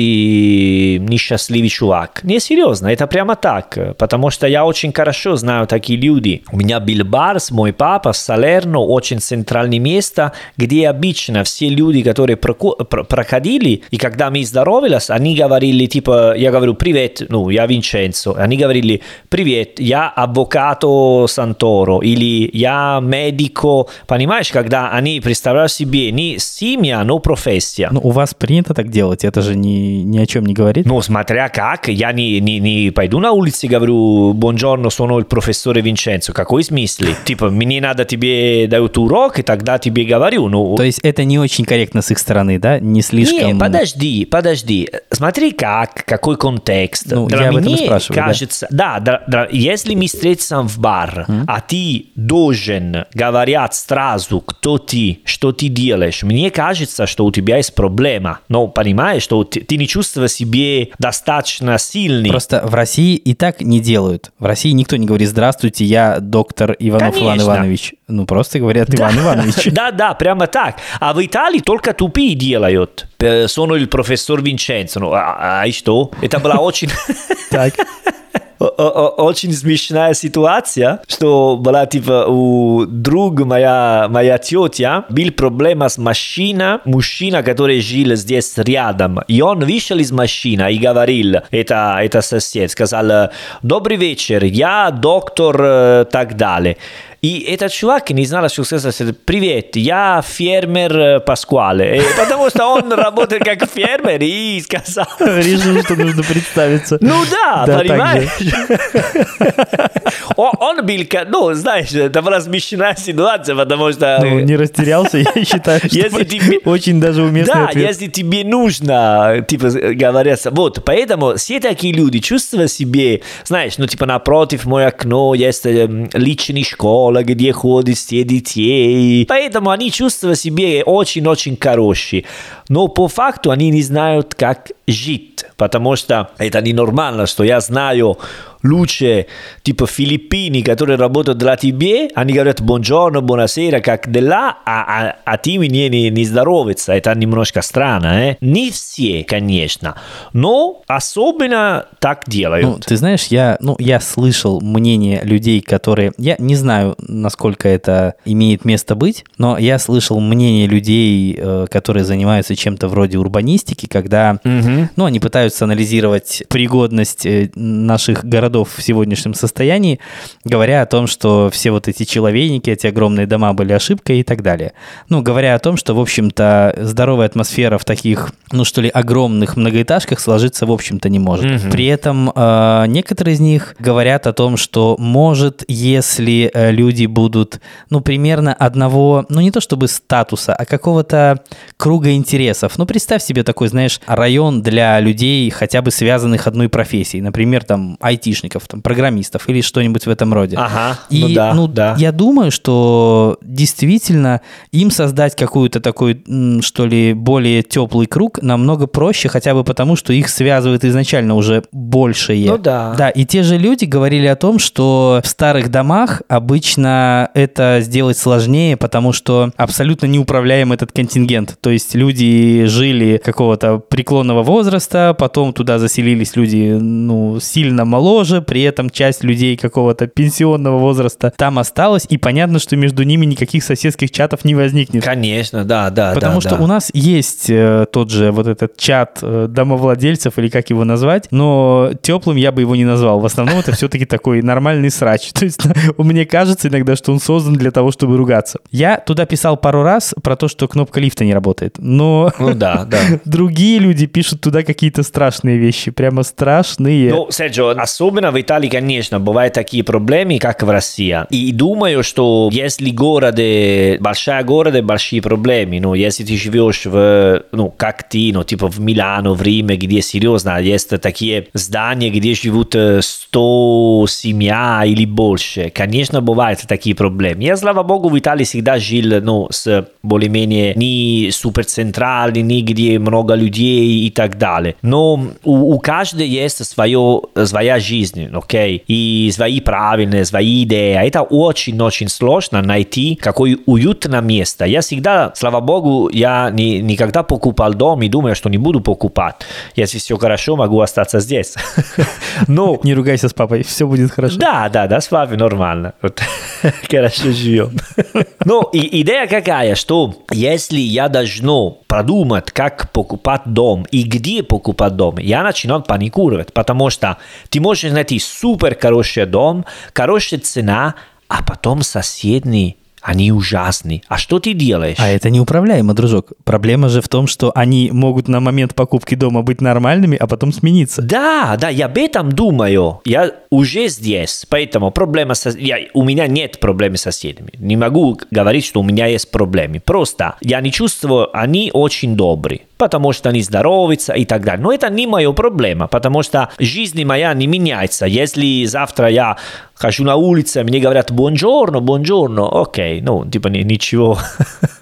несчастливый чувак. Не, серьезно, это прямо так, потому что я очень хорошо знаю такие люди. У меня был бар с мой папа Салерно, очень центральное место, где обычно все люди, которые проходили, и когда мы здоровались, они говорили, типа, я говорю, привет, ну, я Винченцо, они говорили, привет, я адвокато Санто Santoro или я медико, понимаешь, когда они представляют себе не семья, но профессия.
Ну, у вас принято так делать, это же ни, ни о чем не говорит.
Ну, смотря как, я не, не, не пойду на улице и говорю, buongiorno, sono il professore Vincenzo, какой смысл? Типа, мне надо тебе дают урок, и тогда тебе говорю. Ну...
То есть это не очень корректно с их стороны, да? Не слишком...
Не, подожди, подожди. Смотри как, какой контекст.
Ну, Для я меня спрашиваю,
кажется... Да, да, да, если мы встретимся в бар, mm? а ты должен говорить сразу, кто ты, что ты делаешь, мне кажется, что у тебя есть проблема. Но понимаешь, что ты, ты не чувствуешь себе достаточно сильный.
Просто в России и так не делают. В России никто не говорит «Здравствуйте, я доктор Иванов Конечно. Иван Иванович». Ну, просто говорят «Иван да. Иванович».
Да, да, прямо так. А в Италии только тупые делают. Sono il professor Vincenzo. А, а и что? Это была очень...
Так.
Очень смешная ситуация, что была типа у друга моя, моя тетя, был проблема с машиной, мужчина, который жил здесь рядом, и он вышел из машины и говорил, это, это сосед, сказал, добрый вечер, я доктор так далее. И этот чувак не знал, что сказать. Привет, я фермер Паскуале. Потому что он работает как фермер и сказал...
Решил, что нужно представиться.
Ну да, да понимаешь? Он был, ну, знаешь, это была смешная ситуация, потому что...
Ну, не растерялся, я считаю, что тебе... очень даже уместный
Да,
ответ.
если тебе нужно, типа, говорят, вот, поэтому все такие люди чувствуют себе, знаешь, ну, типа, напротив мое окно есть личная школа, школа, где ходят все детей. Поэтому они чувствуют себя очень-очень хорошие. Но по факту они не знают, как жить, потому что это ненормально, что я знаю лучше, типа филиппини, которые работают для тебя, они говорят buongiorno, buonasera, как дела, а, а, а ты мне не, не здоровится. Это немножко странно, э? Не все, конечно, но особенно так делают.
Ну, ты знаешь, я, ну, я слышал мнение людей, которые... Я не знаю, насколько это имеет место быть, но я слышал мнение людей, э, которые занимаются чем-то вроде урбанистики, когда, угу. ну, они пытаются анализировать пригодность э, наших городов в сегодняшнем состоянии, говоря о том, что все вот эти человейники, эти огромные дома были ошибкой и так далее. Ну, говоря о том, что, в общем-то, здоровая атмосфера в таких, ну, что ли, огромных многоэтажках сложиться, в общем-то, не может. Угу. При этом э, некоторые из них говорят о том, что может, если э, люди будут, ну, примерно одного, ну, не то чтобы статуса, а какого-то круга интересов. Ну, представь себе такой, знаешь, район для людей, хотя бы связанных одной профессией. Например, там, айтишников, там, программистов или что-нибудь в этом роде.
Ага,
и,
ну да,
ну,
да.
я думаю, что действительно им создать какую-то такой, что ли, более теплый круг намного проще, хотя бы потому, что их связывает изначально уже большее.
Ну да.
Да, и те же люди говорили о том, что в старых домах обычно это сделать сложнее, потому что абсолютно неуправляем этот контингент. То есть люди жили какого-то преклонного возраста, потом туда заселились люди, ну, сильно моложе, при этом часть людей какого-то пенсионного возраста там осталась, и понятно, что между ними никаких соседских чатов не возникнет.
Конечно, да, да,
Потому
да,
что
да.
у нас есть э, тот же вот этот чат э, домовладельцев, или как его назвать, но теплым я бы его не назвал. В основном это все-таки такой нормальный срач. То есть мне кажется иногда, что он создан для того, чтобы ругаться. Я туда писал пару раз про то, что кнопка лифта не работает, но
ну, да, да.
другие люди пишут туда какие-то страшные вещи, прямо страшные.
Ну, Серджо, особенно в Италии, конечно, бывают такие проблемы, как в России. И думаю, что если город, большая город, большие проблемы, ну, если ты живешь в, ну, как ты, ну, типа в Милано, в Риме, где серьезно есть такие здания, где живут 100 семья или больше, конечно, бывают такие проблемы. Я, слава богу, в Италии всегда жил, ну, с более-менее не суперцентральный, не где много людей и так далее. Но у, у каждого есть свое, своя жизнь, окей? И свои правильные, свои идеи. Это очень-очень сложно найти какое уютное место. Я всегда, слава богу, я не, никогда покупал дом и думаю, что не буду покупать. Если все хорошо, могу остаться здесь.
Ну, не ругайся с папой, все будет хорошо.
Да, да, да, с папой нормально. Хорошо живем. Ну, идея какая, что если я должен продумать, как покупать дом и где покупать дом, я начинаю паникировать, потому что ты можешь найти супер хороший дом, хорошая цена, а потом соседний они ужасны. А что ты делаешь?
А это неуправляемо, дружок. Проблема же в том, что они могут на момент покупки дома быть нормальными, а потом смениться.
Да, да, я об этом думаю. Я уже здесь, поэтому проблема со... я, у меня нет проблемы с соседями. Не могу говорить, что у меня есть проблемы. Просто я не чувствую, они очень добрые потому что они здороваются и так далее. Но это не моя проблема, потому что жизнь моя не меняется. Если завтра я хожу на улице, мне говорят «бонжорно, бонжорно», окей, ну, типа ничего,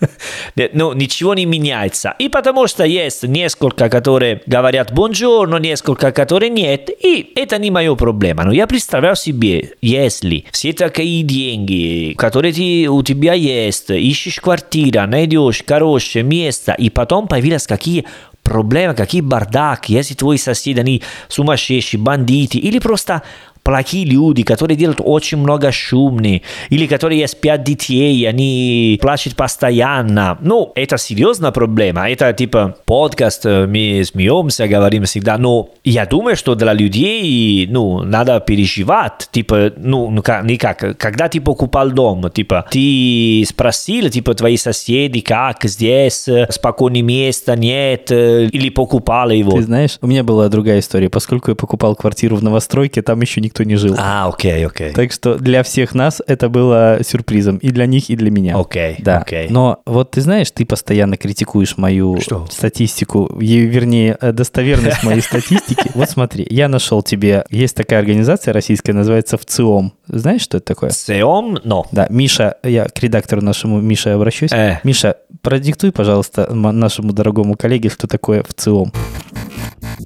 ну, ничего не меняется. И потому что есть несколько, которые говорят «бонжорно», несколько, которые нет, и это не моя проблема. Но я представляю себе, если все такие деньги, которые ты, у тебя есть, ищешь квартиру, найдешь хорошее место, и потом появились какие какие проблемы, какие бардак, если твои соседи, они сумасшедшие, бандиты, или просто плохие люди, которые делают очень много шумни, или которые спят детей, они плачут постоянно. Ну, это серьезная проблема. Это типа подкаст, мы смеемся, говорим всегда, но я думаю, что для людей, ну, надо переживать. Типа, ну, ну как, никак. Когда ты покупал дом, типа, ты спросил, типа, твои соседи, как здесь, спокойное место, нет, или покупал его.
Ты знаешь, у меня была другая история. Поскольку я покупал квартиру в новостройке, там еще никто никто не жил.
А, окей, окей.
Так что для всех нас это было сюрпризом. И для них, и для меня.
Окей,
да.
окей.
Но вот ты знаешь, ты постоянно критикуешь мою
Что?
статистику, вернее, э, достоверность моей статистики. Вот смотри, я нашел тебе, есть такая организация российская, называется ВЦИОМ. Знаешь, что это такое?
ЦИОМ, но.
Да, Миша, я к редактору нашему Мише обращусь.
Э.
Миша, продиктуй, пожалуйста, нашему дорогому коллеге, что такое ВЦИОМ.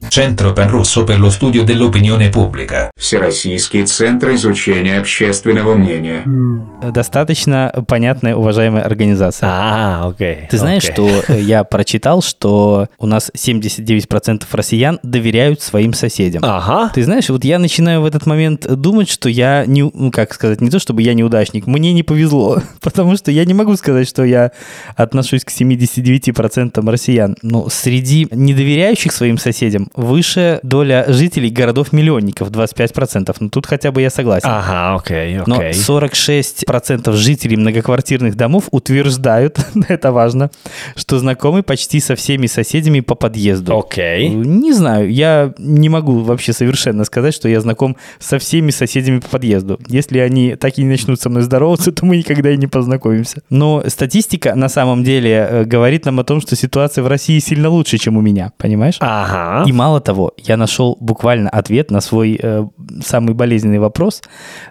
Centro Panrusso per lo studio dell'opinione pubblica.
Всероссийский центр изучения общественного мнения.
Достаточно понятная, уважаемая организация.
А, окей.
Ты знаешь, что э, я прочитал, что у нас 79% россиян доверяют своим соседям.
Ага.
Ты знаешь, вот я начинаю в этот момент думать, что я не, ну как сказать, не то чтобы я неудачник, мне не повезло, потому что я не могу сказать, что я отношусь к 79% россиян. Но среди недоверяющих своим соседям выше доля жителей городов-миллионников, 25%. Ну тут хотя бы я согласен.
Ага, окей,
Но
окей.
46% жителей многоквартирных домов утверждают, это важно, что знакомы почти со всеми соседями по подъезду.
Окей.
Не знаю, я не могу вообще совершенно сказать, что я знаком со всеми соседями по подъезду. Если они так и не начнут со мной здороваться, то мы никогда и не познакомимся. Но статистика на самом деле э, говорит нам о том, что ситуация в России сильно лучше, чем у меня, понимаешь?
Ага.
И мало того, я нашел буквально ответ на свой э, самый болезненный вопрос.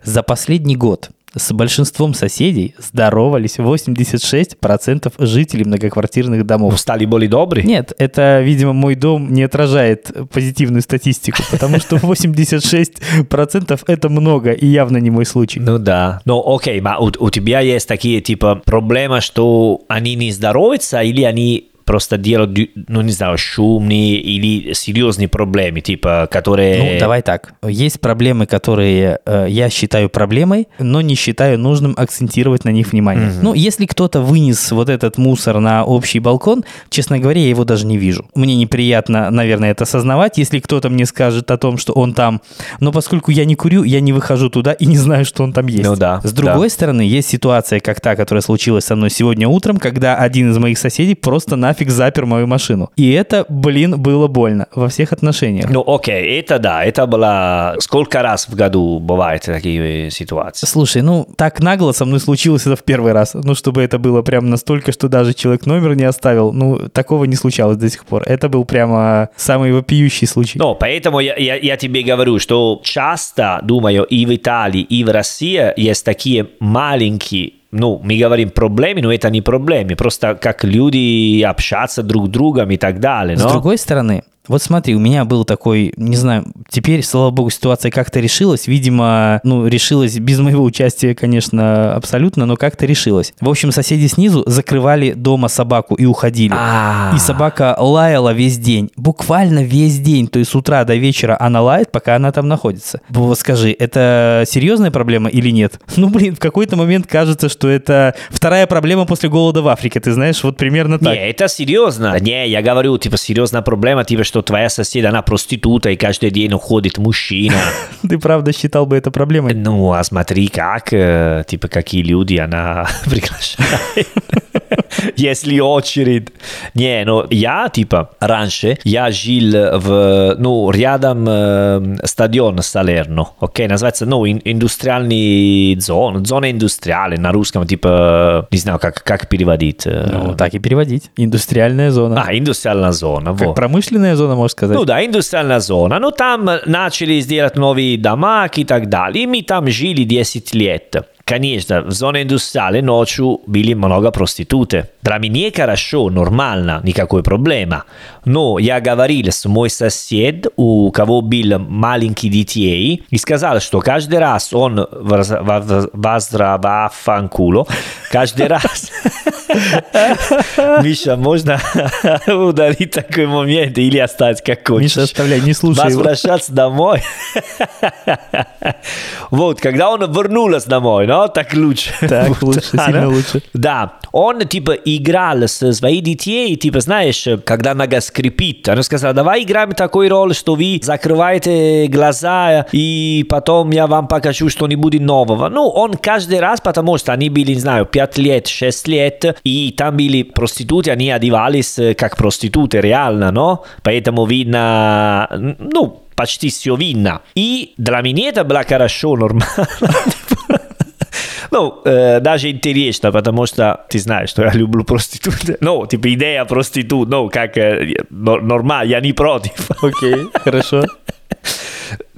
За последний год с большинством соседей здоровались 86% жителей многоквартирных домов.
Стали более добрые?
Нет, это, видимо, мой дом не отражает позитивную статистику, потому что 86% это много и явно не мой случай.
Ну да. Ну окей, но у, у тебя есть такие типа проблемы, что они не здороваются или они просто делают, ну не знаю, шумные или серьезные проблемы, типа, которые...
Ну, давай так. Есть проблемы, которые э, я считаю проблемой, но не считаю нужным акцентировать на них внимание.
Мгм.
Ну, если кто-то вынес вот этот мусор на общий балкон, честно говоря, я его даже не вижу. Мне неприятно, наверное, это осознавать, если кто-то мне скажет о том, что он там. Но поскольку я не курю, я не выхожу туда и не знаю, что он там есть.
Ну да,
С другой стороны, есть ситуация, как та, которая случилась со мной сегодня утром, когда один из моих соседей просто нафиг запер мою машину. И это, блин, было больно во всех отношениях.
Ну окей, это да, это было... Сколько раз в году бывают такие ситуации?
Слушай, ну так нагло со мной случилось это в первый раз. Ну, чтобы это было прям настолько, что даже человек номер не оставил. Ну, такого не случалось до сих пор. Это был прямо самый вопиющий случай.
Ну, поэтому я, я, я тебе говорю, что часто, думаю, и в Италии, и в России есть такие маленькие ну, мы говорим проблемы, но это не проблемы, просто как люди общаться друг с другом и так далее.
С
но-
другой стороны, Вот смотри, у меня был такой, не знаю, теперь, слава богу, ситуация как-то решилась. Видимо, ну, решилась без моего участия, конечно, абсолютно, но как-то решилась. В общем, соседи снизу закрывали дома собаку и уходили.
А.
И собака лаяла весь день. Буквально весь день. То есть с утра до вечера она лает, пока она там находится. Вот скажи, это серьезная проблема или нет? Ну, блин, в какой-то момент кажется, что это вторая проблема после голода в Африке. Ты знаешь, вот примерно так.
Не, это серьезно. Не, я говорю, типа, серьезная проблема, типа, что твоя соседа, она проститута, и каждый день уходит мужчина.
Ты правда считал бы это проблемой?
Ну, а смотри, как, э, типа, какие люди она приглашает. Если очередь. Не, ну, я, типа, раньше, я жил в, ну, рядом э, стадион Салерно, окей, называется, ну, ин- индустриальный зон, зона индустриальная, на русском, типа, не знаю, как, как переводить. э.
Ну, так и переводить. Индустриальная зона.
А, индустриальная зона,
Как
вот.
промышленная зона, можно сказать.
Ну да, индустриальная зона. Ну там начали делать новые дома и так далее. И мы там жили 10 лет. Конечно, в зоне индустриальной ночью были много проституты. Для меня хорошо, нормально, никакой проблемы. Но я говорил с мой сосед, у кого был маленькие детей, и сказал, что каждый раз он воз- воз- возвращался каждый раз. Миша, можно удалить такой момент или оставить как хочешь?
Миша, оставляй, не слушай.
Возвращаться домой. Вот, когда он вернулся домой, ну, так лучше.
Так, лучше, сильно
да.
лучше.
Да, он, типа, играл с своими детей, типа, знаешь, когда нога скрипит, он сказал, давай играем такой роль, что вы закрываете глаза, и потом я вам покажу что-нибудь нового. Ну, он каждый раз, потому что они были, не знаю, 5 лет, 6 лет, и там были проституты, они одевались э, как проституты, реально, но? Поэтому видно, ну, почти все видно. И для меня это было хорошо, нормально. Ну, э, даже интересно, потому что ты знаешь, что я люблю проститут. Ну, типа идея проститут, ну, как э, нор- нормально, я не против.
Окей, хорошо.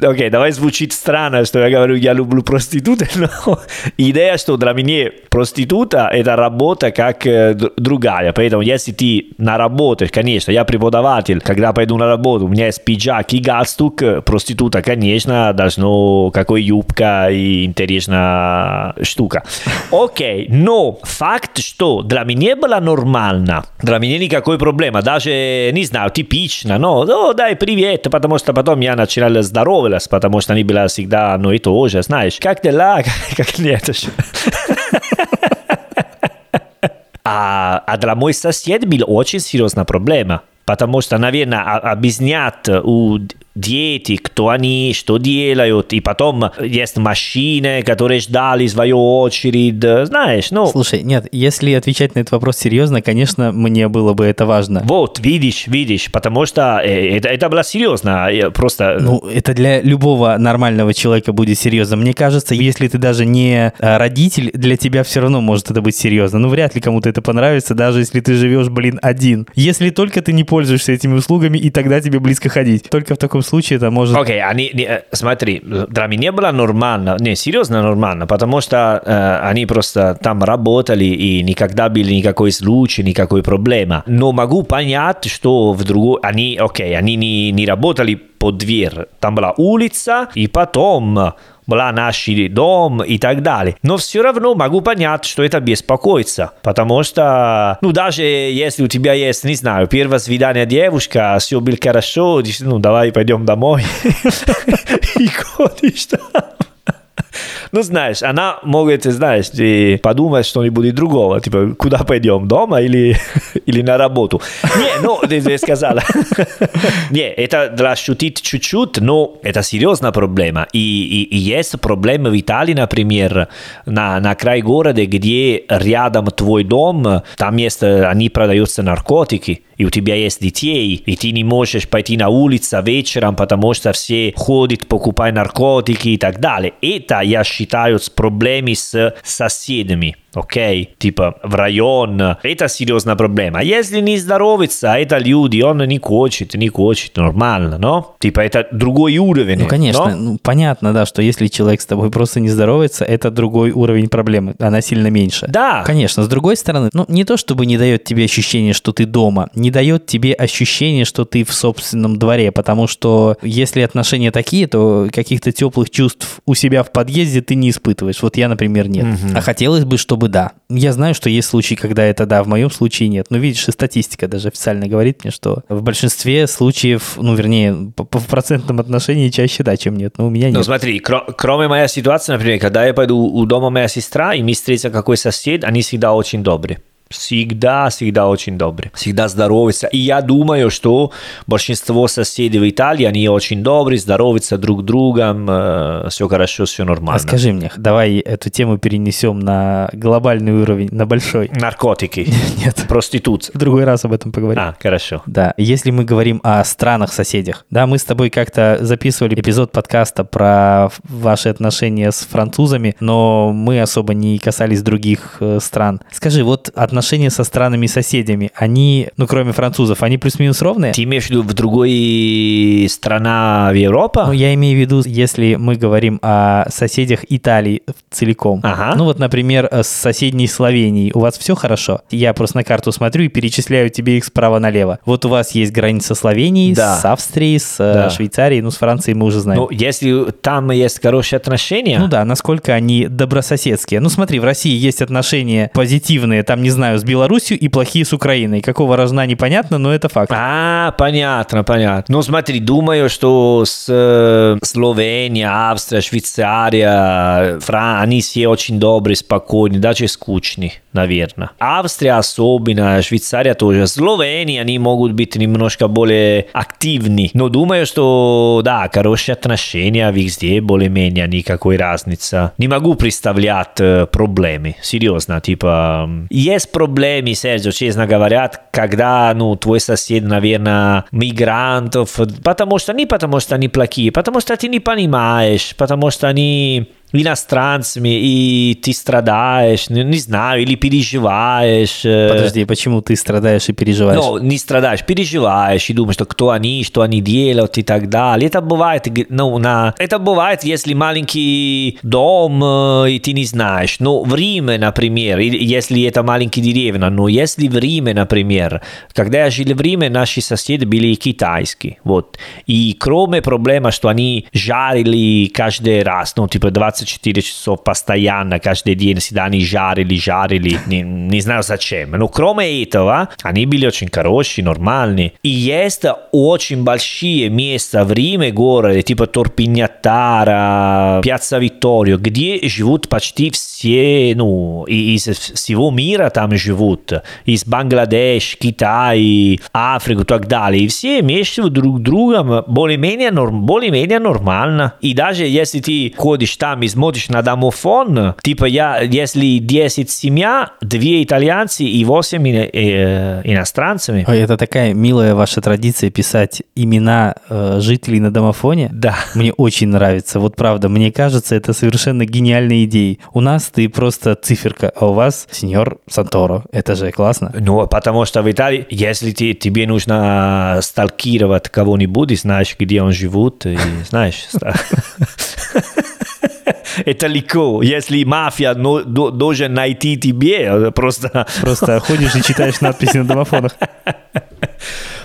Окей, давай звучит странно, что я говорю, я люблю проституты, но идея, что для меня проститута – это работа как э, другая. Поэтому если ты на работе, конечно, я преподаватель, когда пойду на работу, у меня есть пиджак и галстук, э, проститута, конечно, должно какой юбка и интересная штука. Окей, но факт, что для меня было нормально, для меня никакой проблемы, даже, не знаю, типично, но, ну, дай привет, потому что потом я начинал здороваться, потому что они были всегда одно и то знаешь, как дела, как нет. А, а для мой сосед была очень серьезная проблема. Потому что, наверное, объяснять у дети, кто они, что делают, и потом есть машины, которые ждали свою очередь, знаешь, ну...
Слушай, нет, если отвечать на этот вопрос серьезно, конечно, мне было бы это важно.
Вот, видишь, видишь, потому что э, это, это было серьезно, я просто...
Ну, это для любого нормального человека будет серьезно. Мне кажется, если ты даже не родитель, для тебя все равно может это быть серьезно. Ну, вряд ли кому-то это понравится, даже если ты живешь, блин, один. Если только ты не пользуешься этими услугами, и тогда тебе близко ходить. Только в таком случае это может...
Окей, они, не, э, смотри, для меня было нормально, не, серьезно нормально, потому что э, они просто там работали и никогда были никакой случай, никакой проблемы. Но могу понять, что в другой, они, окей, они не, не работали под дверь, там была улица, и потом была наш дом и так далее. Но все равно могу понять, что это беспокоится, потому что, ну, даже если у тебя есть, не знаю, первое свидание девушка, все было хорошо, ну, давай пойдем домой и ходишь там. Ну, знаешь, она может, знаешь, и подумать что-нибудь другого. Типа, куда пойдем, дома или, или на работу? Не, ну, ты, ты сказала. Не, это для шутить чуть-чуть, но это серьезная проблема. И, и, и есть проблемы в Италии, например, на, на край города, где рядом твой дом, там есть, они продаются наркотики, и у тебя есть детей, и ты не можешь пойти на улицу вечером, потому что все ходят, покупают наркотики и так далее. Это, я считаю, с проблемами с соседями. Окей, типа в район, это серьезная проблема. Если не здоровится, это люди, он не хочет, не хочет, нормально, но? Типа это другой уровень.
Ну, конечно,
но?
ну, понятно, да, что если человек с тобой просто не здоровается, это другой уровень проблемы, она сильно меньше.
Да.
Конечно, с другой стороны, ну, не то чтобы не дает тебе ощущение, что ты дома, не дает тебе ощущение, что ты в собственном дворе, потому что если отношения такие, то каких-то теплых чувств у себя в подъезде ты не испытываешь. Вот я, например, нет. А хотелось бы, чтобы да. Я знаю, что есть случаи, когда это да, в моем случае нет. Но видишь, и статистика даже официально говорит мне, что в большинстве случаев, ну, вернее, по- по- процентном отношении чаще да, чем нет. Но у меня нет.
Ну смотри, кро- кроме моей ситуации, например, когда я пойду у дома моя сестра, и мне встретится какой сосед, они всегда очень добрые. Всегда, всегда очень добрые. Всегда здороваются. И я думаю, что большинство соседей в Италии, они очень добрые, здороваются друг другом, все хорошо, все нормально.
А скажи мне, давай эту тему перенесем на глобальный уровень, на большой.
Наркотики,
Нет,
проституция.
в другой раз об этом поговорим.
А, хорошо.
Да, если мы говорим о странах-соседях, да, мы с тобой как-то записывали эпизод подкаста про ваши отношения с французами, но мы особо не касались других э, стран. Скажи, вот отношения со странами-соседями, они, ну, кроме французов, они плюс-минус ровные?
Ты имеешь в виду в другой страна в Европе?
Ну, я имею в виду, если мы говорим о соседях Италии целиком.
Ага.
Ну, вот, например, с соседней Словенией у вас все хорошо? Я просто на карту смотрю и перечисляю тебе их справа налево. Вот у вас есть граница Словении
Да.
с Австрией, с э,
Да.
Швейцарией, ну, с Францией мы уже знаем.
Ну, если там есть хорошие отношения,
Ну да, насколько они добрососедские. Ну смотри, в России есть отношения позитивные, там, не знаю, с Белоруссией и плохие с Украиной. Какого рожна непонятно, но это факт.
А, понятно, понятно. Ну, смотри, думаю, что с э, Словения, Австрия, Швейцария, Фран... они все очень добрые, спокойные, даже скучные, наверное. Австрия особенно, Швейцария тоже. Словения, они могут быть немножко более активны. Но думаю, что, да, хорошие отношения везде, более-менее, никакой разницы. Не могу представлять э, проблемы, серьезно, типа... Есть проблемы, Серджио, честно говоря, когда, ну, твой сосед, наверное, мигрантов, потому что не потому что они плохие, потому что ты не понимаешь, потому что они иностранцами, и ты страдаешь, не, не знаю, или переживаешь. э,
Подожди, почему ты страдаешь и переживаешь?
ну, не страдаешь, переживаешь и думаешь, что кто они, что они делают и так далее. Это бывает, ну, на... это бывает, если маленький дом, э, и ты не знаешь. Но в Риме, например, если это маленький деревня, но если в Риме, например, когда я жил в Риме, наши соседи были китайские, вот. И кроме проблемы, что они жарили каждый раз, ну, типа 24 часов постоянно, каждый день они жарили, жарили, не, не знаю зачем. Но кроме этого, они были очень хорошие, нормальные. И есть очень большие места в Риме, городе, типа Торпиньятара, Пьяцца Витторио, где живут почти все, ну, из всего мира там живут. Из Бангладеш, Китай, Африку и так далее. И все между друг другом более-менее, более-менее нормально. И даже если ты ходишь там и смотришь на домофон, типа я, если 10 семья, 2 итальянцы и 8 ино- э, иностранцами,
Ой, это такая милая ваша традиция писать имена э, жителей на домофоне.
да.
Мне очень нравится. Вот правда, мне кажется, это совершенно гениальная идея. У нас ты просто циферка, а у вас сеньор Санторо. Это же классно.
Ну, потому что в Италии, если ты, тебе нужно сталкировать кого-нибудь, и знаешь, где он живет, и знаешь... Это легко. Если мафия но- до- должен найти тебе, просто...
Просто ходишь и читаешь надписи на домофонах.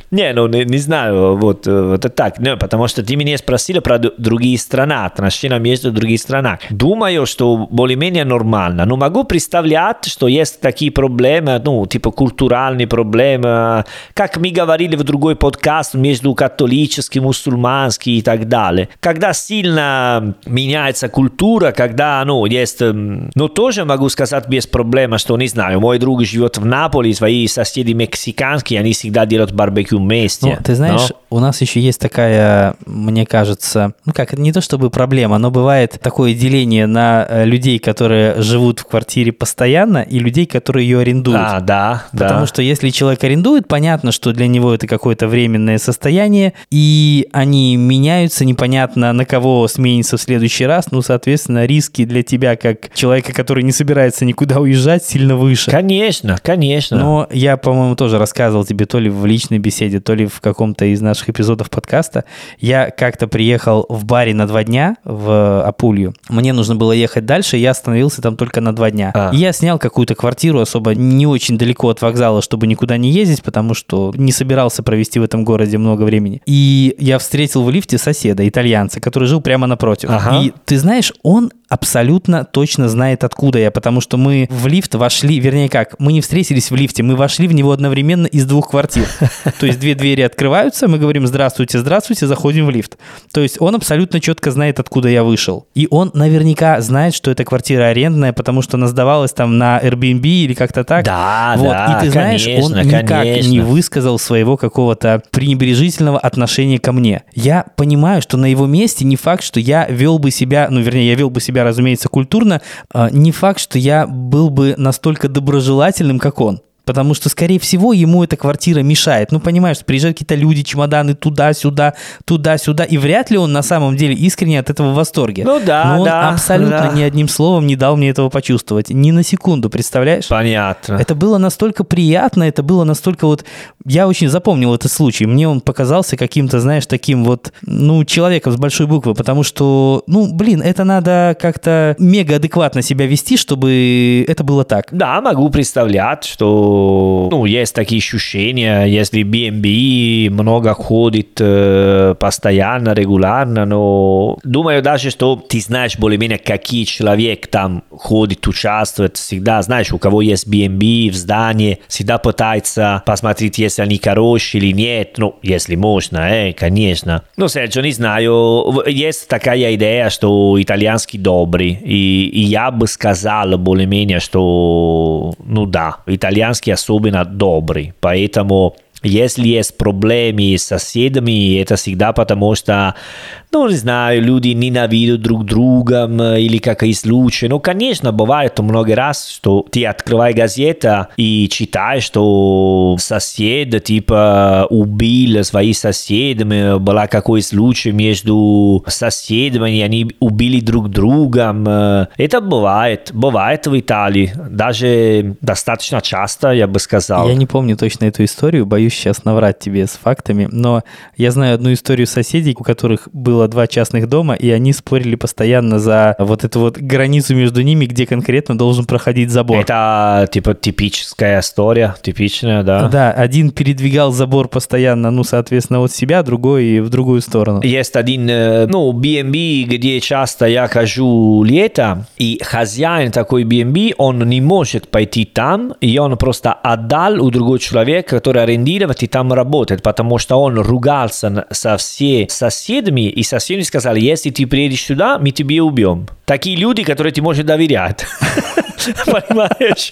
Не, ну не, не знаю, вот, э, вот так. Не, потому что ты меня спросила про другие страны, отношения между другими странами. Думаю, что более-менее нормально. Но могу представлять, что есть такие проблемы, ну, типа культуральные проблемы, как мы говорили в другой подкаст, между католическим, мусульманским и так далее. Когда сильно меняется культура, когда, ну, есть... м, Но тоже могу сказать без проблем, что, не знаю, мой друг живет в Наполе, свои соседи мексиканские, они всегда делают барбекю вместе.
Ну, ты знаешь,
но-
у нас еще есть такая, мне кажется, ну как, не то чтобы проблема, но бывает такое деление на э, людей, которые живут в квартире постоянно, и людей, которые ее арендуют.
А, да,
Потому
да.
что если человек арендует, понятно, что для него это какое-то временное состояние, и они меняются, непонятно на кого сменится в следующий раз. Ну, соответственно, риски для тебя, как человека, который не собирается никуда уезжать, сильно выше.
Конечно, конечно.
Но я, по-моему, тоже рассказывал тебе то ли в личной беседе, то ли в каком-то из наших эпизодов подкаста. Я как-то приехал в баре на два дня в Апулью. Мне нужно было ехать дальше, я остановился там только на два дня.
А.
И я снял какую-то квартиру особо не очень далеко от вокзала, чтобы никуда не ездить, потому что не собирался провести в этом городе много времени. И я встретил в лифте соседа, итальянца, который жил прямо напротив.
Ага.
И ты знаешь, он абсолютно точно знает, откуда я, потому что мы в лифт вошли, вернее как, мы не встретились в лифте, мы вошли в него одновременно из двух квартир. То есть две двери открываются, мы говорим «здравствуйте, здравствуйте», заходим в лифт. То есть он абсолютно четко знает, откуда я вышел. И он наверняка знает, что эта квартира арендная, потому что она сдавалась там на Airbnb или как-то так.
Да,
вот.
да,
И ты знаешь, он
конечно,
никак
конечно.
не высказал своего какого-то пренебрежительного отношения ко мне. Я понимаю, что на его месте не факт, что я вел бы себя, ну, вернее, я вел бы себя, разумеется, культурно, а, не факт, что я был бы настолько доброжелательным, как он. Потому что, скорее всего, ему эта квартира мешает. Ну, понимаешь, приезжают какие-то люди, чемоданы туда-сюда, туда-сюда. И вряд ли он на самом деле искренне от этого в восторге.
Ну да,
Но он
да,
абсолютно
да.
ни одним словом не дал мне этого почувствовать. Ни на секунду, представляешь?
Понятно.
Это было настолько приятно, это было настолько вот... Я очень запомнил этот случай. Мне он показался каким-то, знаешь, таким вот, ну, человеком с большой буквы, потому что, ну, блин, это надо как-то мега адекватно себя вести, чтобы это было так.
Да, могу представлять, что ну, есть такие ощущения, если B&B много ходит э, постоянно, регулярно, но думаю даже, что ты знаешь более-менее, какие человек там ходит, участвует, всегда знаешь, у кого есть B&B в здании, всегда пытается посмотреть, если они хорошие или нет, ну, если можно, э, конечно. Ну, Серджо, не знаю, есть такая идея, что итальянский добрый, и, и я бы сказал более-менее, что, ну да, итальянский особенно добрый, поэтому если есть проблемы с соседями, это всегда потому, что, ну, не знаю, люди ненавидят друг друга или какие случаи. Ну, конечно, бывает много раз, что ты открываешь газету и читаешь, что сосед, типа, убил своих соседей, была какой случай между соседями, они убили друг друга. Это бывает, бывает в Италии, даже достаточно часто, я бы сказал.
Я не помню точно эту историю, боюсь сейчас наврать тебе с фактами, но я знаю одну историю соседей, у которых было два частных дома, и они спорили постоянно за вот эту вот границу между ними, где конкретно должен проходить забор.
Это типа типическая история, типичная, да?
Да, один передвигал забор постоянно, ну, соответственно, от себя, другой в другую сторону.
Есть один, э, ну, B&B, где часто я хожу лето, и хозяин такой B&B, он не может пойти там, и он просто отдал у другого человека, который арендировал и там работает, потому что он ругался со всеми соседями, и соседи сказали, если ты приедешь сюда, мы тебе убьем. Такие люди, которые ты можешь доверять. Понимаешь?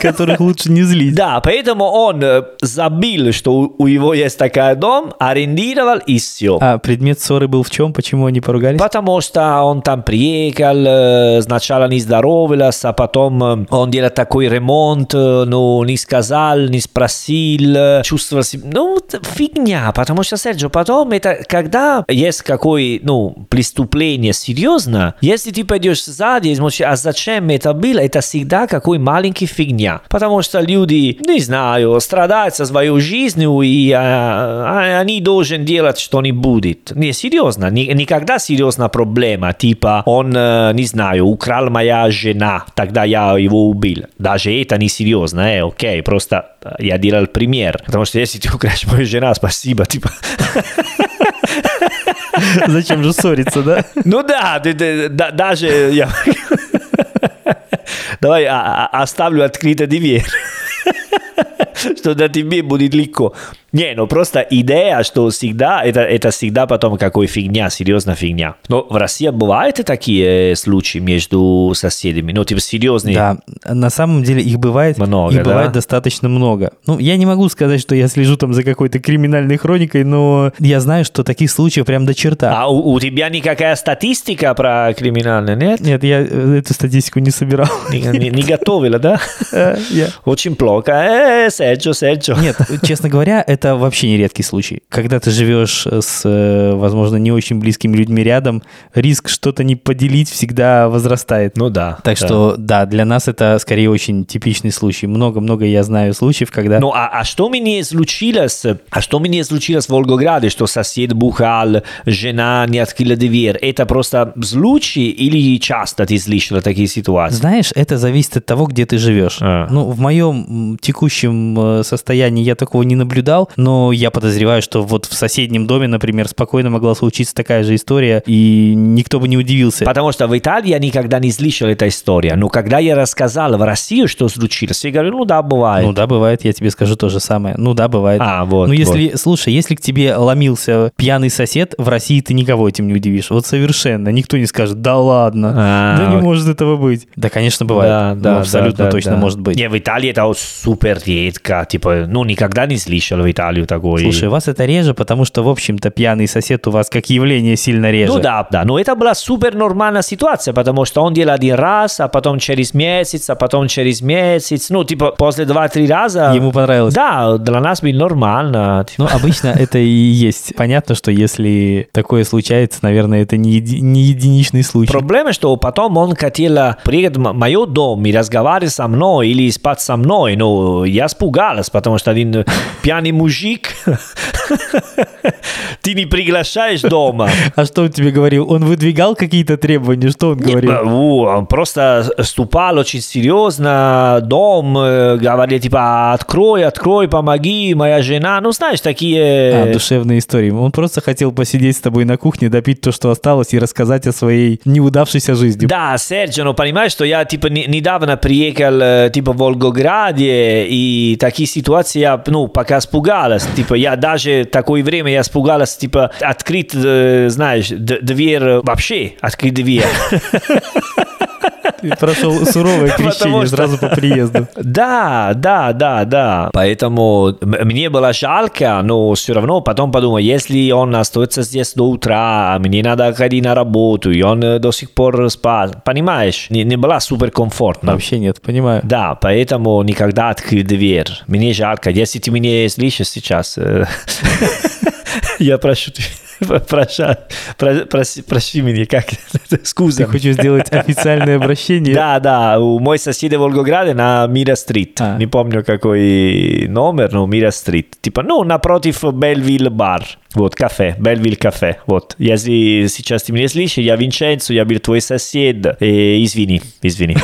Которых лучше не злить.
Да, поэтому он э, забил, что у- него есть такой дом, арендировал и все.
А предмет ссоры был в чем? Почему они поругались?
Потому что он там приехал, э, сначала не здоровался, а потом э, он делал такой ремонт, но не сказал, не спросил, э, чувствовал себя... Ну, фигня, потому что, Серджо, потом это, когда есть какое, ну, преступление серьезно, если ты пойдешь сзади и смотришь, а зачем это было, это всегда какой маленький фигня. Потому что люди, не знаю, страдают со своей жизнью, и а, они должны делать что-нибудь. Не, серьезно, ни- никогда серьезная проблема, типа, он, э, не знаю, украл моя жена, тогда я его убил. Даже это не серьезно, э, окей, просто э, я делал пример. Потому что если ты украшь мою жену, спасибо, типа...
Зачем же ссориться, да?
Ну да, даже я... Давай а- а- оставлю открытой дверь. Что на тебе будет легко. Не, ну просто идея, что всегда, это, это всегда потом какой фигня, серьезная фигня. Но в России бывают такие случаи между соседями, ну типа серьезные.
Да, на самом деле их бывает
Много,
их
да?
бывает достаточно много. Ну, я не могу сказать, что я слежу там за какой-то криминальной хроникой, но я знаю, что таких случаев прям до черта.
А у, у тебя никакая статистика про криминальное, нет?
Нет, я э, эту статистику не собирал.
Не, не- не готовила, да?
Э,
Очень плохо. Э, Серджо, Серджо.
Нет, честно говоря, это вообще не редкий случай. Когда ты живешь с, э, возможно, не очень близкими людьми рядом, риск что-то не поделить всегда возрастает.
Ну да.
Так
да.
что, да, для нас это скорее очень типичный случай. Много-много я знаю случаев, когда...
Ну, а, а что мне случилось? А что мне случилось в Волгограде, что сосед бухал, жена не открыла дверь? Это просто случай или часто ты слышал такие ситуации?
Знаешь, это зависит от того, где ты живешь.
А.
Ну, в моем текущем э, состоянии я такого не наблюдал, но я подозреваю, что вот в соседнем доме, например, спокойно могла случиться такая же история, и никто бы не удивился.
Потому что в Италии я никогда не слышал эта история. Но когда я рассказал в России, что случилось, я говорю, ну да, бывает.
Ну да, бывает, я тебе скажу то же самое. Ну да, бывает.
А, вот,
Ну если, слушай, если к тебе ломился пьяный сосед, в России ты никого этим не удивишь. Вот совершенно. Никто не скажет, да ладно,
А,
да не
окей.
может этого быть. Да, конечно, бывает.
Да,
Ну,
да,
абсолютно
да, да,
точно
да.
может быть.
Не, в Италии это вот супер редко. Типа, ну, никогда не слышал в Италию такой.
Слушай, у вас это реже, потому что, в общем-то, пьяный сосед у вас как явление сильно реже.
Ну да, да, но это была супер нормальная ситуация, потому что он делал один раз, а потом через месяц, а потом через месяц, ну типа после два-три раза.
Ему понравилось.
Да, для нас было нормально. типа.
Ну, обычно это и есть. Понятно, что если такое случается, наверное, это не, еди- не единичный случай.
Проблема, что потом он хотел приехать в мой дом и разговаривать со мной или спать со мной, но я испугалась, потому что один пьяный мужик ты не приглашаешь дома.
А что он тебе говорил? Он выдвигал какие-то требования? Что он говорил?
Он просто ступал очень серьезно, дом, э, говорил типа открой, открой, помоги, моя жена. Ну, знаешь, такие...
А, душевные истории. Он просто хотел посидеть с тобой на кухне, допить то, что осталось, и рассказать о своей неудавшейся жизни.
Да, Серджо, ну понимаешь, что я типа не- недавно приехал э, типа в Волгограде, и такие ситуации я, ну, пока испугалась. Типа я даже такое время я испугалась, типа открыть, э, знаешь, дверь э, вообще, открыть дверь.
Ты прошел суровое крещение
что-
сразу по приезду.
Да, да, да, да. Поэтому мне было жалко, но все равно потом подумал, если он остается здесь до утра, мне надо ходить на работу, и он э, до сих пор спал, понимаешь, не, не было супер комфортно.
Вообще нет, понимаю.
Да, поэтому никогда открыть дверь. Мне жалко. Если ты меня слышишь сейчас, э, я прошу проша- про- проси проси меня, как скуза.
Ты хочешь сделать официальное обращение?
Да, да, у мой сосед в Волгограде на Мира Стрит.
А.
Не помню какой номер, но Мира Стрит. Типа, ну, напротив Бельвилл бар. Вот, кафе, Бельвилл кафе. Вот, если сейчас ты меня слышишь, я Винченцо, я был твой сосед. Э, извини, извини.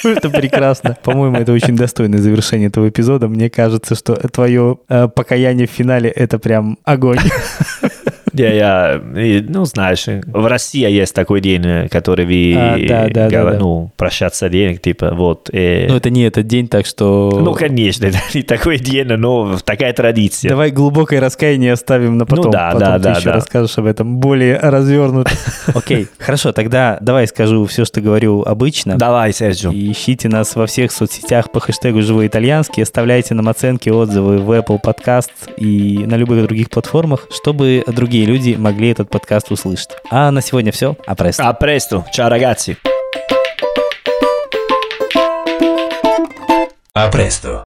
Это прекрасно. По-моему, это очень достойное завершение этого эпизода. Мне кажется, что твое э, покаяние в финале — это прям огонь.
Я, я, ну, знаешь, в России есть такой день, э, который вы,
А, да, да, да,
говор-
да.
ну, прощаться денег, типа, вот. э,
Но это не этот день, так что...
ну, конечно, это не такой день, но такая традиция.
Давай глубокое раскаяние оставим на потом.
Ну да,
потом
да,
ты
да,
еще
да.
расскажешь об этом более развернуто. Окей, хорошо, тогда давай скажу все, что говорю обычно.
Давай, Серджо.
И ищите нас во всех соцсетях по хэштегу «Живой итальянский», оставляйте нам оценки, отзывы в Apple Podcast и на любых других платформах, чтобы другие люди могли этот подкаст услышать. А на сегодня все. А престо.
A presto, ciao ragazzi.
Presto.